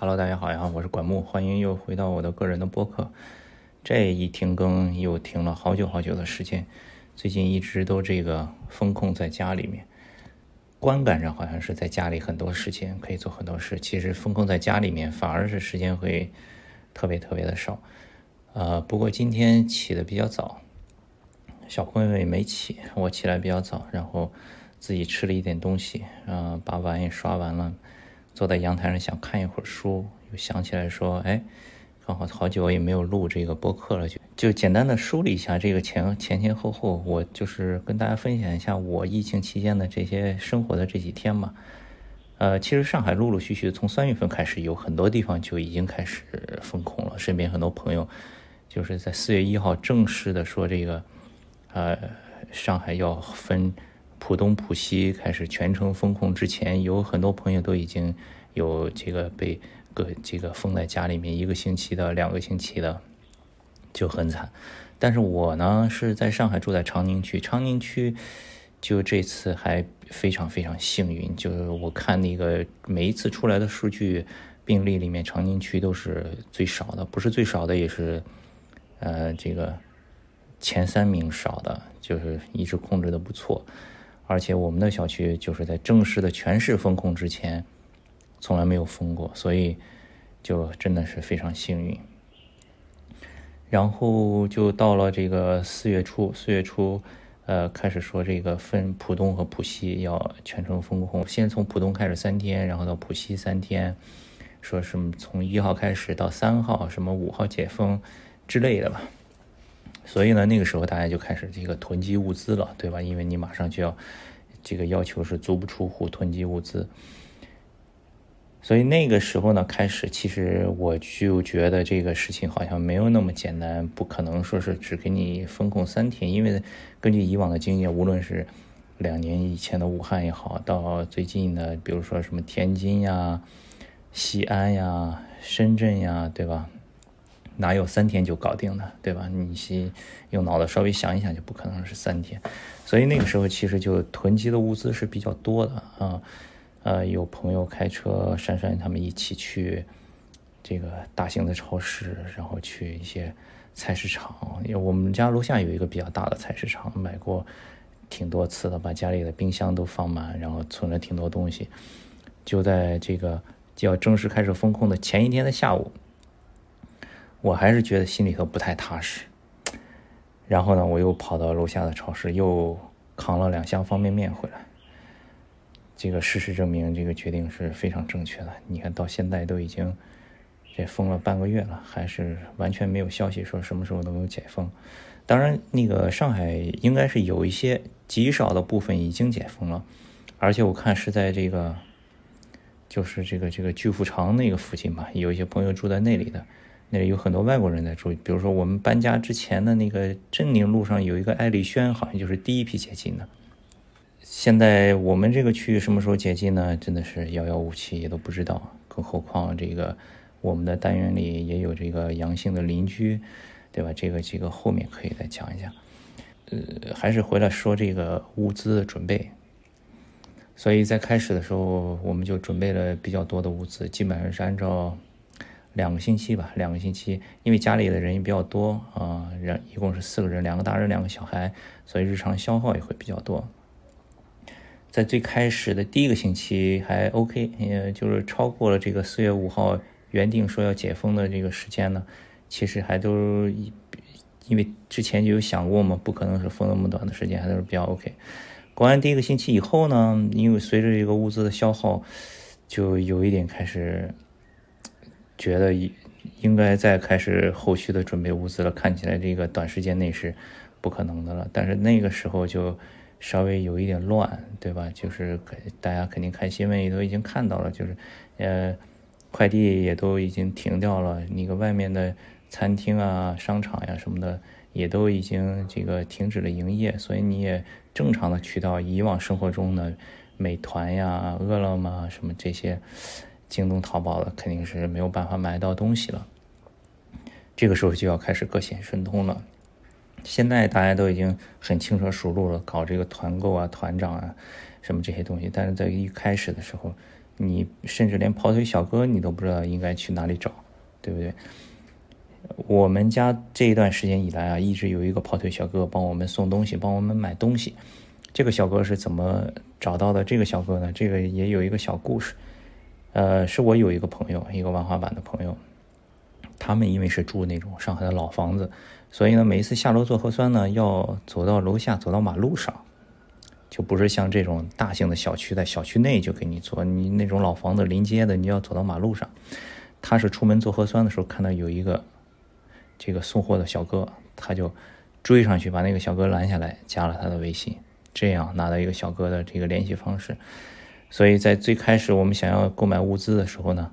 Hello，大家好呀，我是管木，欢迎又回到我的个人的播客。这一停更又停了好久好久的时间，最近一直都这个封控在家里面，观感上好像是在家里很多时间可以做很多事，其实封控在家里面反而是时间会特别特别的少。呃，不过今天起的比较早，小朋友也没起，我起来比较早，然后自己吃了一点东西，嗯，把碗也刷完了。坐在阳台上想看一会儿书，又想起来说：“哎，刚好好久也没有录这个播客了，就就简单的梳理一下这个前前前后后，我就是跟大家分享一下我疫情期间的这些生活的这几天吧。呃，其实上海陆陆续续从三月份开始，有很多地方就已经开始封控了。身边很多朋友就是在四月一号正式的说这个，呃，上海要分。”浦东、浦西开始全程封控之前，有很多朋友都已经有这个被个这个封在家里面一个星期的、两个星期的，就很惨。但是我呢是在上海住在长宁区，长宁区就这次还非常非常幸运，就是我看那个每一次出来的数据病例里面，长宁区都是最少的，不是最少的也是呃这个前三名少的，就是一直控制的不错。而且我们的小区就是在正式的全市封控之前，从来没有封过，所以就真的是非常幸运。然后就到了这个四月初，四月初，呃，开始说这个分浦东和浦西要全程封控，先从浦东开始三天，然后到浦西三天，说什么从一号开始到三号，什么五号解封之类的吧。所以呢，那个时候大家就开始这个囤积物资了，对吧？因为你马上就要，这个要求是足不出户囤积物资。所以那个时候呢，开始其实我就觉得这个事情好像没有那么简单，不可能说是只给你封控三天，因为根据以往的经验，无论是两年以前的武汉也好，到最近的，比如说什么天津呀、西安呀、深圳呀，对吧？哪有三天就搞定的，对吧？你先用脑子稍微想一想，就不可能是三天。所以那个时候其实就囤积的物资是比较多的啊。呃，有朋友开车，珊珊他们一起去这个大型的超市，然后去一些菜市场。因为我们家楼下有一个比较大的菜市场，买过挺多次的，把家里的冰箱都放满，然后存了挺多东西。就在这个就要正式开始封控的前一天的下午。我还是觉得心里头不太踏实，然后呢，我又跑到楼下的超市，又扛了两箱方便面回来。这个事实证明，这个决定是非常正确的。你看到现在都已经这封了半个月了，还是完全没有消息说什么时候能够解封。当然，那个上海应该是有一些极少的部分已经解封了，而且我看是在这个就是这个这个巨富长那个附近吧，有一些朋友住在那里的。那里有很多外国人在住，比如说我们搬家之前的那个镇宁路上有一个爱丽轩，好像就是第一批解禁的。现在我们这个区域什么时候解禁呢？真的是遥遥无期，也都不知道。更何况这个我们的单元里也有这个阳性的邻居，对吧？这个这个后面可以再讲一讲。呃，还是回来说这个物资的准备。所以在开始的时候，我们就准备了比较多的物资，基本上是按照。两个星期吧，两个星期，因为家里的人也比较多啊，人一共是四个人，两个大人，两个小孩，所以日常消耗也会比较多。在最开始的第一个星期还 OK，也就是超过了这个四月五号原定说要解封的这个时间呢，其实还都因为之前就有想过嘛，不可能是封那么短的时间，还都是比较 OK。过完第一个星期以后呢，因为随着这个物资的消耗，就有一点开始。觉得应应该再开始后续的准备物资了，看起来这个短时间内是不可能的了。但是那个时候就稍微有一点乱，对吧？就是大家肯定看新闻也都已经看到了，就是呃快递也都已经停掉了，那个外面的餐厅啊、商场呀什么的也都已经这个停止了营业，所以你也正常的渠道，以往生活中的美团呀、饿了么什么这些。京东、淘宝的肯定是没有办法买到东西了，这个时候就要开始各显神通了。现在大家都已经很轻车熟路了，搞这个团购啊、团长啊，什么这些东西。但是在一开始的时候，你甚至连跑腿小哥你都不知道应该去哪里找，对不对？我们家这一段时间以来啊，一直有一个跑腿小哥帮我们送东西，帮我们买东西。这个小哥是怎么找到的？这个小哥呢，这个也有一个小故事。呃，是我有一个朋友，一个玩滑板的朋友，他们因为是住那种上海的老房子，所以呢，每一次下楼做核酸呢，要走到楼下，走到马路上。就不是像这种大型的小区，在小区内就给你做，你那种老房子临街的，你要走到马路上。他是出门做核酸的时候，看到有一个这个送货的小哥，他就追上去把那个小哥拦下来，加了他的微信，这样拿到一个小哥的这个联系方式。所以在最开始我们想要购买物资的时候呢，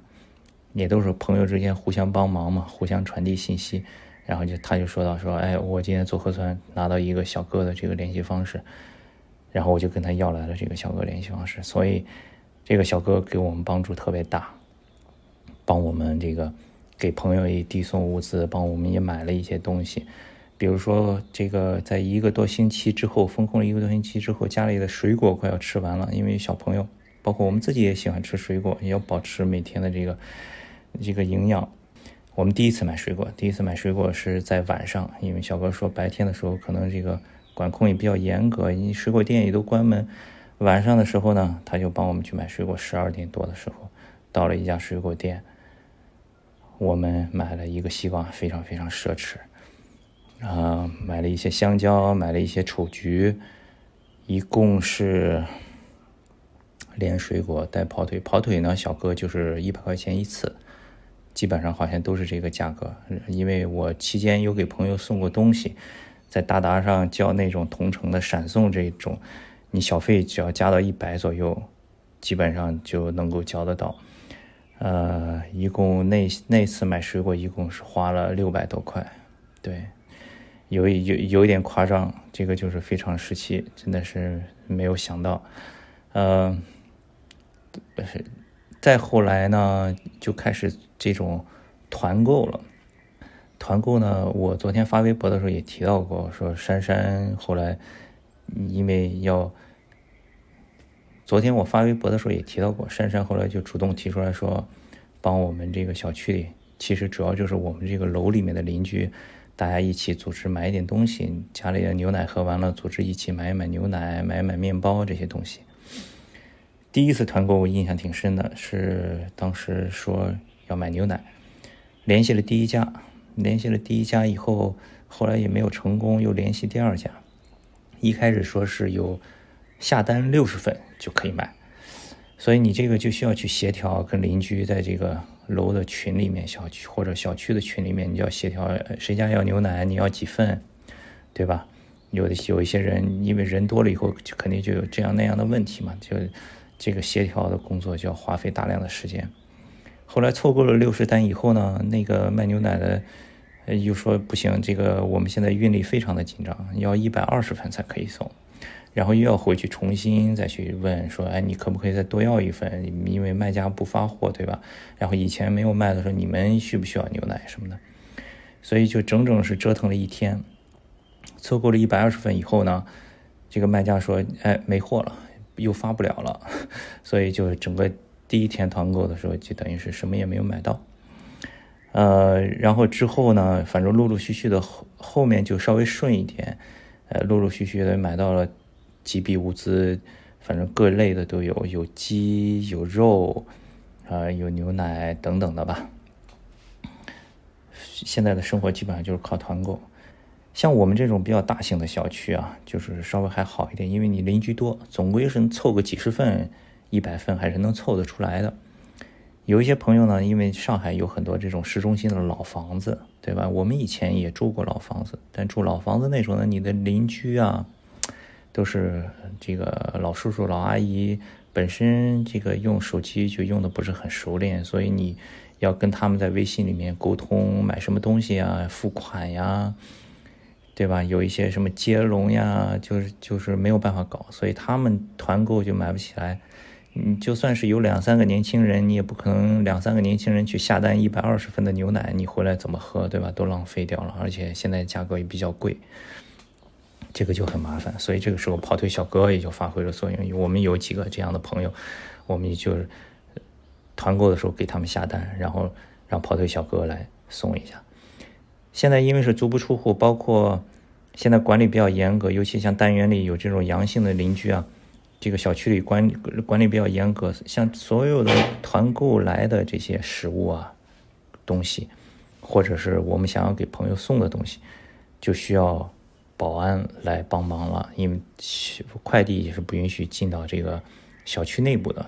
也都是朋友之间互相帮忙嘛，互相传递信息。然后就他就说到说，哎，我今天做核酸拿到一个小哥的这个联系方式。然后我就跟他要来了这个小哥联系方式，所以这个小哥给我们帮助特别大，帮我们这个给朋友也递送物资，帮我们也买了一些东西，比如说这个在一个多星期之后封控了一个多星期之后，家里的水果快要吃完了，因为小朋友，包括我们自己也喜欢吃水果，也要保持每天的这个这个营养。我们第一次买水果，第一次买水果是在晚上，因为小哥说白天的时候可能这个。管控也比较严格，你水果店也都关门。晚上的时候呢，他就帮我们去买水果。十二点多的时候，到了一家水果店，我们买了一个西瓜，非常非常奢侈。啊，买了一些香蕉，买了一些丑橘，一共是连水果带跑腿。跑腿呢，小哥就是一百块钱一次，基本上好像都是这个价格。因为我期间有给朋友送过东西。在大达上叫那种同城的闪送这种，你小费只要加到一百左右，基本上就能够交得到。呃，一共那那次买水果一共是花了六百多块，对，有有有一点夸张，这个就是非常时期，真的是没有想到。呃，是再后来呢，就开始这种团购了。团购呢？我昨天发微博的时候也提到过，说珊珊后来因为要，昨天我发微博的时候也提到过，珊珊后来就主动提出来说，帮我们这个小区里，其实主要就是我们这个楼里面的邻居，大家一起组织买一点东西，家里的牛奶喝完了，组织一起买一买牛奶，买一买面包这些东西。第一次团购我印象挺深的，是当时说要买牛奶，联系了第一家。联系了第一家以后，后来也没有成功，又联系第二家。一开始说是有下单六十份就可以买，所以你这个就需要去协调，跟邻居在这个楼的群里面、小区或者小区的群里面，你就要协调谁家要牛奶，你要几份，对吧？有的有一些人，因为人多了以后，就肯定就有这样那样的问题嘛，就这个协调的工作就要花费大量的时间。后来凑够了六十单以后呢，那个卖牛奶的。又说不行，这个我们现在运力非常的紧张，要一百二十份才可以送，然后又要回去重新再去问说，哎，你可不可以再多要一份？因为卖家不发货，对吧？然后以前没有卖的时候，你们需不需要牛奶什么的？所以就整整是折腾了一天，凑够了一百二十份以后呢，这个卖家说，哎，没货了，又发不了了，所以就整个第一天团购的时候，就等于是什么也没有买到。呃，然后之后呢，反正陆陆续续的后后面就稍微顺一点，呃，陆陆续续的买到了几笔物资，反正各类的都有，有鸡有肉，啊，有牛奶等等的吧。现在的生活基本上就是靠团购，像我们这种比较大型的小区啊，就是稍微还好一点，因为你邻居多，总归是凑个几十份、一百份还是能凑得出来的。有一些朋友呢，因为上海有很多这种市中心的老房子，对吧？我们以前也住过老房子，但住老房子那种呢，你的邻居啊，都是这个老叔叔、老阿姨，本身这个用手机就用的不是很熟练，所以你要跟他们在微信里面沟通买什么东西啊、付款呀，对吧？有一些什么接龙呀，就是就是没有办法搞，所以他们团购就买不起来。你就算是有两三个年轻人，你也不可能两三个年轻人去下单一百二十份的牛奶，你回来怎么喝，对吧？都浪费掉了，而且现在价格也比较贵，这个就很麻烦。所以这个时候跑腿小哥也就发挥了作用。我们有几个这样的朋友，我们就是团购的时候给他们下单，然后让跑腿小哥来送一下。现在因为是足不出户，包括现在管理比较严格，尤其像单元里有这种阳性的邻居啊，这个小区里管理管理比较严格，像所有的团购来的这些食物啊、东西，或者是我们想要给朋友送的东西，就需要保安来帮忙了，因为快递也是不允许进到这个小区内部的。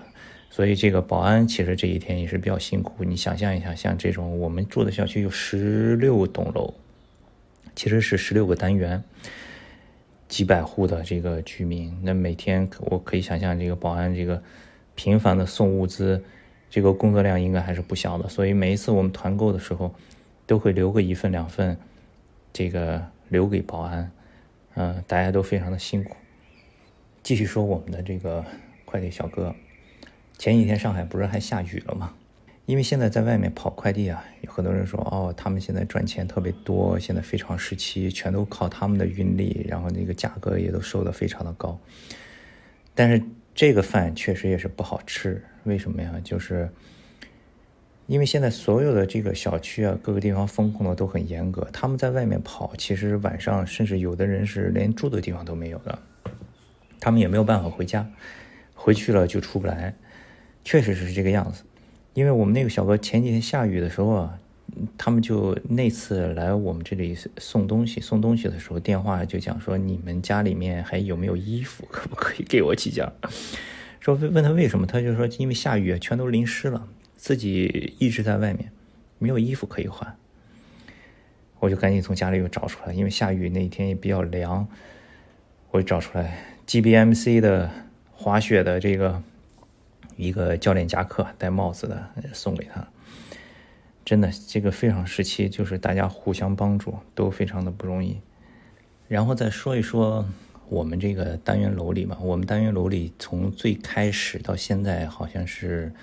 所以这个保安其实这一天也是比较辛苦。你想象一下，像这种我们住的小区有十六栋楼，其实是十六个单元，几百户的这个居民，那每天我可以想象这个保安这个频繁的送物资，这个工作量应该还是不小的。所以每一次我们团购的时候，都会留个一份两份，这个留给保安，嗯，大家都非常的辛苦。继续说我们的这个快递小哥。前几天上海不是还下雨了吗？因为现在在外面跑快递啊，有很多人说哦，他们现在赚钱特别多，现在非常时期，全都靠他们的运力，然后那个价格也都收的非常的高。但是这个饭确实也是不好吃，为什么呀？就是因为现在所有的这个小区啊，各个地方风控的都很严格，他们在外面跑，其实晚上甚至有的人是连住的地方都没有的，他们也没有办法回家，回去了就出不来。确实是这个样子，因为我们那个小哥前几天下雨的时候啊，他们就那次来我们这里送东西，送东西的时候电话就讲说你们家里面还有没有衣服，可不可以给我几件？说问他为什么，他就说因为下雨全都淋湿了，自己一直在外面，没有衣服可以换。我就赶紧从家里又找出来，因为下雨那天也比较凉，我就找出来 GBMC 的滑雪的这个。一个教练夹克，戴帽子的送给他，真的，这个非常时期，就是大家互相帮助，都非常的不容易。然后再说一说我们这个单元楼里吧，我们单元楼里从最开始到现在，好像是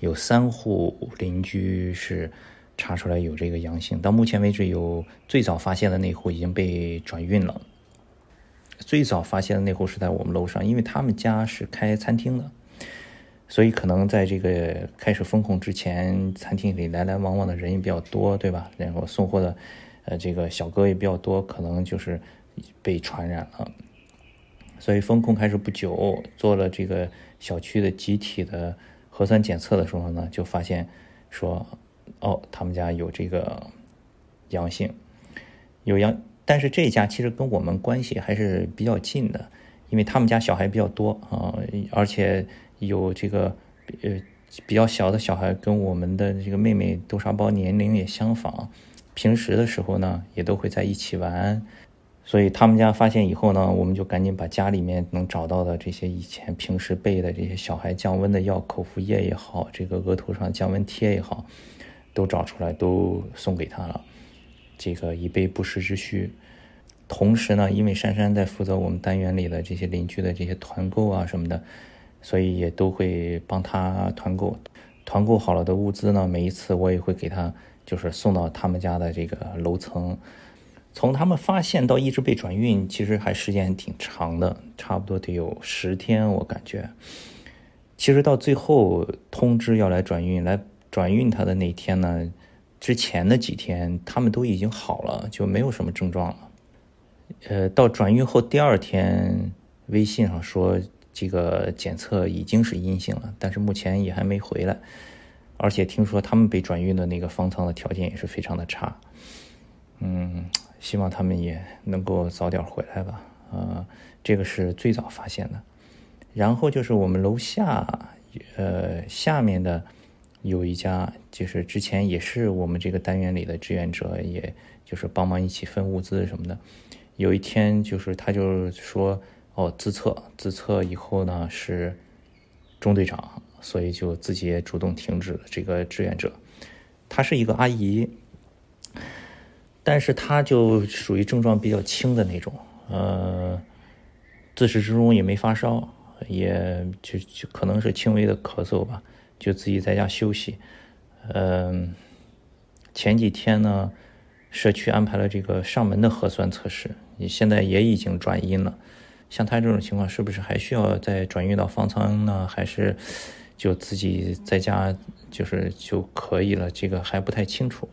有三户邻居是查出来有这个阳性，到目前为止，有最早发现的那户已经被转运了。最早发现的那户是在我们楼上，因为他们家是开餐厅的。所以可能在这个开始封控之前，餐厅里来来往往的人也比较多，对吧？然后送货的，呃，这个小哥也比较多，可能就是被传染了。所以封控开始不久，做了这个小区的集体的核酸检测的时候呢，就发现说，哦，他们家有这个阳性，有阳，但是这家其实跟我们关系还是比较近的，因为他们家小孩比较多啊，而且。有这个呃比较小的小孩，跟我们的这个妹妹豆沙包年龄也相仿，平时的时候呢也都会在一起玩，所以他们家发现以后呢，我们就赶紧把家里面能找到的这些以前平时备的这些小孩降温的药，口服液也好，这个额头上降温贴也好，都找出来都送给他了，这个以备不时之需。同时呢，因为珊珊在负责我们单元里的这些邻居的这些团购啊什么的。所以也都会帮他团购，团购好了的物资呢，每一次我也会给他，就是送到他们家的这个楼层。从他们发现到一直被转运，其实还时间挺长的，差不多得有十天，我感觉。其实到最后通知要来转运，来转运他的那天呢，之前的几天他们都已经好了，就没有什么症状了。呃，到转运后第二天，微信上说。这个检测已经是阴性了，但是目前也还没回来，而且听说他们被转运的那个方舱的条件也是非常的差，嗯，希望他们也能够早点回来吧。呃，这个是最早发现的，然后就是我们楼下，呃，下面的有一家，就是之前也是我们这个单元里的志愿者，也就是帮忙一起分物资什么的，有一天就是他就说。哦，自测自测以后呢是中队长，所以就自己也主动停止了这个志愿者。她是一个阿姨，但是她就属于症状比较轻的那种，呃，自始至终也没发烧，也就就可能是轻微的咳嗽吧，就自己在家休息。嗯，前几天呢，社区安排了这个上门的核酸测试，你现在也已经转阴了。像他这种情况，是不是还需要再转运到方舱呢？还是就自己在家就是就可以了，这个还不太清楚。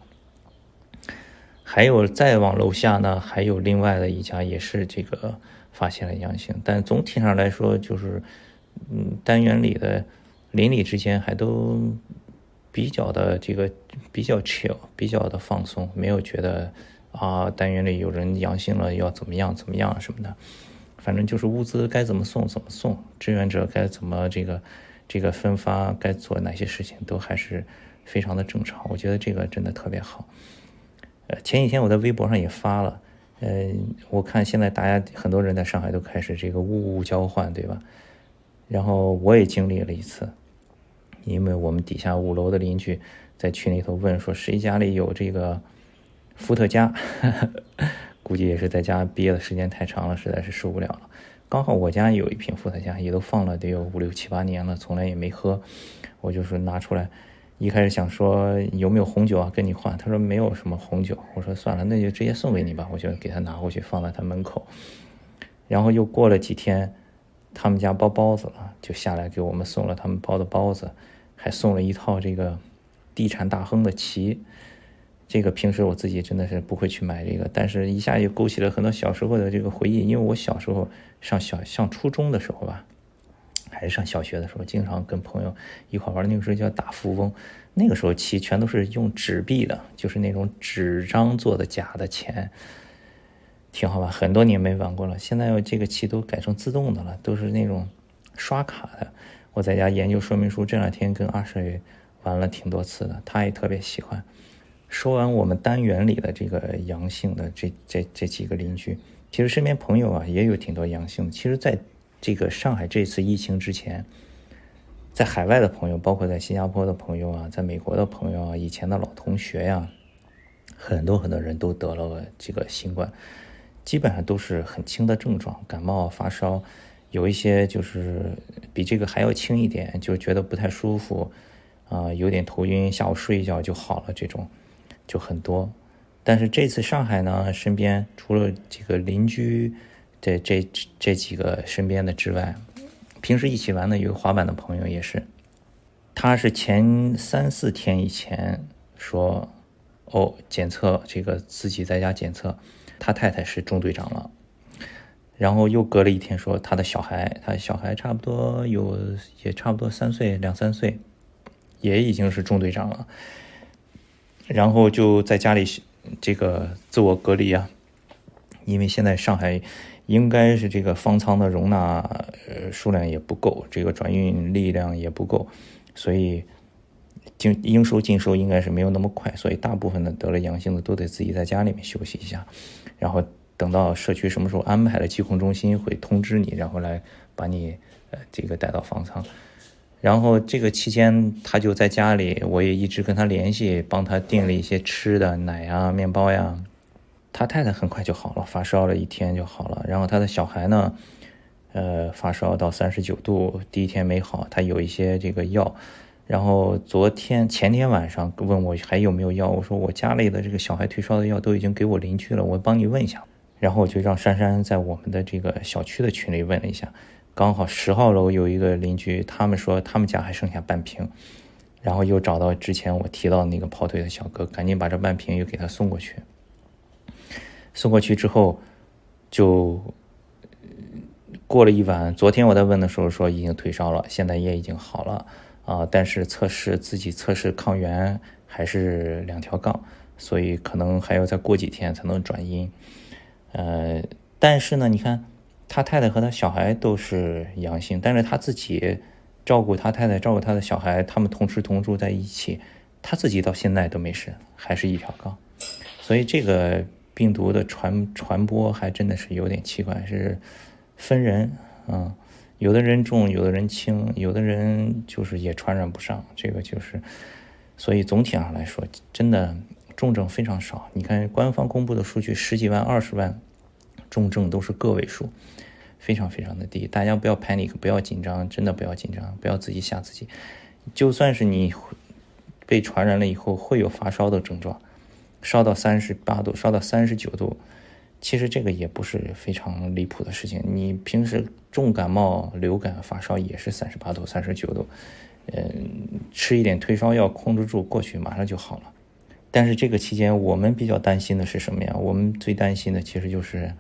还有再往楼下呢，还有另外的一家也是这个发现了阳性，但总体上来说就是，嗯，单元里的邻里之间还都比较的这个比较 chill，比较的放松，没有觉得啊单元里有人阳性了要怎么样怎么样什么的，反正就是物资该怎么送怎么送，志愿者该怎么这个这个分发，该做哪些事情都还是非常的正常，我觉得这个真的特别好。呃，前几天我在微博上也发了，呃，我看现在大家很多人在上海都开始这个物物交换，对吧？然后我也经历了一次，因为我们底下五楼的邻居在群里头问说谁家里有这个伏特加，估计也是在家憋的时间太长了，实在是受不了了。刚好我家有一瓶伏特加，也都放了得有五六七八年了，从来也没喝，我就是拿出来。一开始想说有没有红酒啊，跟你换。他说没有什么红酒。我说算了，那就直接送给你吧。我就给他拿过去，放在他门口。然后又过了几天，他们家包包子了，就下来给我们送了他们包的包子，还送了一套这个地产大亨的旗。这个平时我自己真的是不会去买这个，但是一下就勾起了很多小时候的这个回忆。因为我小时候上小上初中的时候吧。还是上小学的时候，经常跟朋友一块玩。那个时候叫打富翁，那个时候棋全都是用纸币的，就是那种纸张做的假的钱，挺好玩。很多年没玩过了。现在这个棋都改成自动的了，都是那种刷卡的。我在家研究说明书，这两天跟阿水玩了挺多次的，他也特别喜欢。说完我们单元里的这个阳性的这这这几个邻居，其实身边朋友啊也有挺多阳性的。其实，在这个上海这次疫情之前，在海外的朋友，包括在新加坡的朋友啊，在美国的朋友啊，以前的老同学呀，很多很多人都得了这个新冠，基本上都是很轻的症状，感冒发烧，有一些就是比这个还要轻一点，就觉得不太舒服，啊，有点头晕，下午睡一觉就好了，这种就很多。但是这次上海呢，身边除了这个邻居。这这这几个身边的之外，平时一起玩的有滑板的朋友也是，他是前三四天以前说，哦，检测这个自己在家检测，他太太是中队长了，然后又隔了一天说他的小孩，他小孩差不多有也差不多三岁两三岁，也已经是中队长了，然后就在家里这个自我隔离啊，因为现在上海。应该是这个方舱的容纳呃数量也不够，这个转运力量也不够，所以进应收尽收应该是没有那么快，所以大部分的得了阳性的都得自己在家里面休息一下，然后等到社区什么时候安排了疾控中心会通知你，然后来把你呃这个带到方舱，然后这个期间他就在家里，我也一直跟他联系，帮他订了一些吃的奶呀、面包呀。他太太很快就好了，发烧了一天就好了。然后他的小孩呢，呃，发烧到三十九度，第一天没好，他有一些这个药。然后昨天前天晚上问我还有没有药，我说我家里的这个小孩退烧的药都已经给我邻居了，我帮你问一下。然后我就让珊珊在我们的这个小区的群里问了一下，刚好十号楼有一个邻居，他们说他们家还剩下半瓶，然后又找到之前我提到那个跑腿的小哥，赶紧把这半瓶又给他送过去。送过去之后，就过了一晚。昨天我在问的时候说已经退烧了，现在也已经好了啊。但是测试自己测试抗原还是两条杠，所以可能还要再过几天才能转阴。呃，但是呢，你看他太太和他小孩都是阳性，但是他自己照顾他太太，照顾他的小孩，他们同吃同住在一起，他自己到现在都没事，还是一条杠。所以这个。病毒的传传播还真的是有点奇怪，是分人啊，有的人重，有的人轻，有的人就是也传染不上，这个就是，所以总体上来说，真的重症非常少。你看官方公布的数据，十几万、二十万重症都是个位数，非常非常的低。大家不要 panic，不要紧张，真的不要紧张，不要自己吓自己。就算是你被传染了以后，会有发烧的症状。烧到三十八度，烧到三十九度，其实这个也不是非常离谱的事情。你平时重感冒、流感、发烧也是三十八度、三十九度，嗯，吃一点退烧药控制住，过去马上就好了。但是这个期间，我们比较担心的是什么呀？我们最担心的其实就是，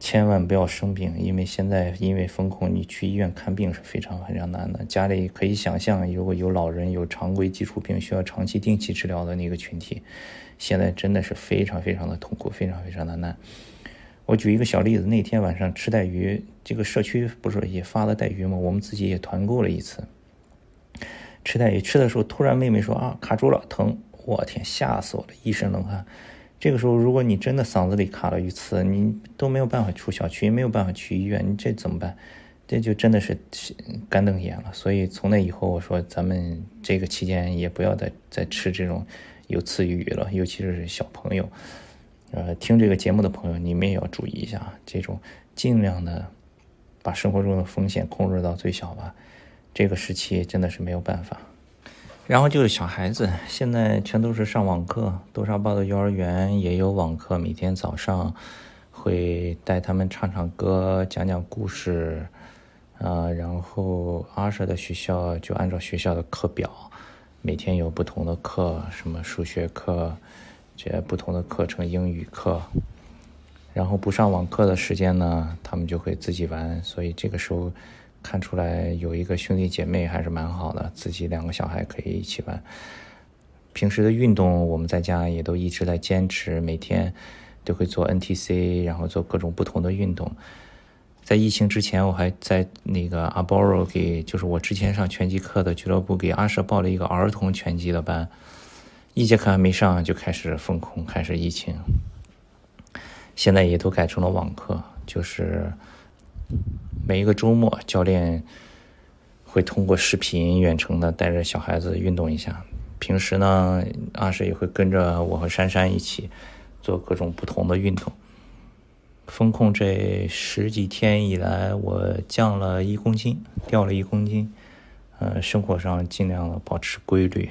千万不要生病，因为现在因为风控，你去医院看病是非常非常难的。家里可以想象，如果有老人有常规基础病需要长期定期治疗的那个群体，现在真的是非常非常的痛苦，非常非常的难。我举一个小例子，那天晚上吃带鱼，这个社区不是也发了带鱼吗？我们自己也团购了一次。吃带鱼吃的时候，突然妹妹说啊卡住了，疼。我天，吓死我了，一身冷汗。这个时候，如果你真的嗓子里卡了鱼刺，你都没有办法出小区，也没有办法去医院，你这怎么办？这就真的是干瞪眼了。所以从那以后，我说咱们这个期间也不要再再吃这种有刺鱼了，尤其是小朋友。呃，听这个节目的朋友，你们也要注意一下，这种尽量的把生活中的风险控制到最小吧。这个时期真的是没有办法。然后就是小孩子，现在全都是上网课。多少报的幼儿园也有网课，每天早上会带他们唱唱歌、讲讲故事，啊，然后阿舍的学校就按照学校的课表，每天有不同的课，什么数学课，这不同的课程，英语课。然后不上网课的时间呢，他们就会自己玩，所以这个时候。看出来有一个兄弟姐妹还是蛮好的，自己两个小孩可以一起玩。平时的运动我们在家也都一直在坚持，每天都会做 NTC，然后做各种不同的运动。在疫情之前，我还在那个阿波罗给，就是我之前上拳击课的俱乐部给阿舍报了一个儿童拳击的班，一节课还没上就开始封控，开始疫情。现在也都改成了网课，就是。每一个周末，教练会通过视频远程的带着小孩子运动一下。平时呢，阿石也会跟着我和珊珊一起做各种不同的运动。风控这十几天以来，我降了一公斤，掉了一公斤。呃，生活上尽量的保持规律。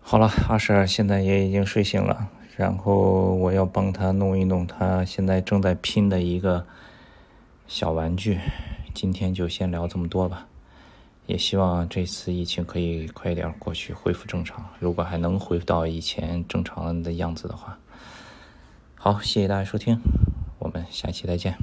好了，阿婶现在也已经睡醒了，然后我要帮他弄一弄他现在正在拼的一个。小玩具，今天就先聊这么多吧。也希望这次疫情可以快一点过去，恢复正常。如果还能恢复到以前正常的样子的话，好，谢谢大家收听，我们下期再见。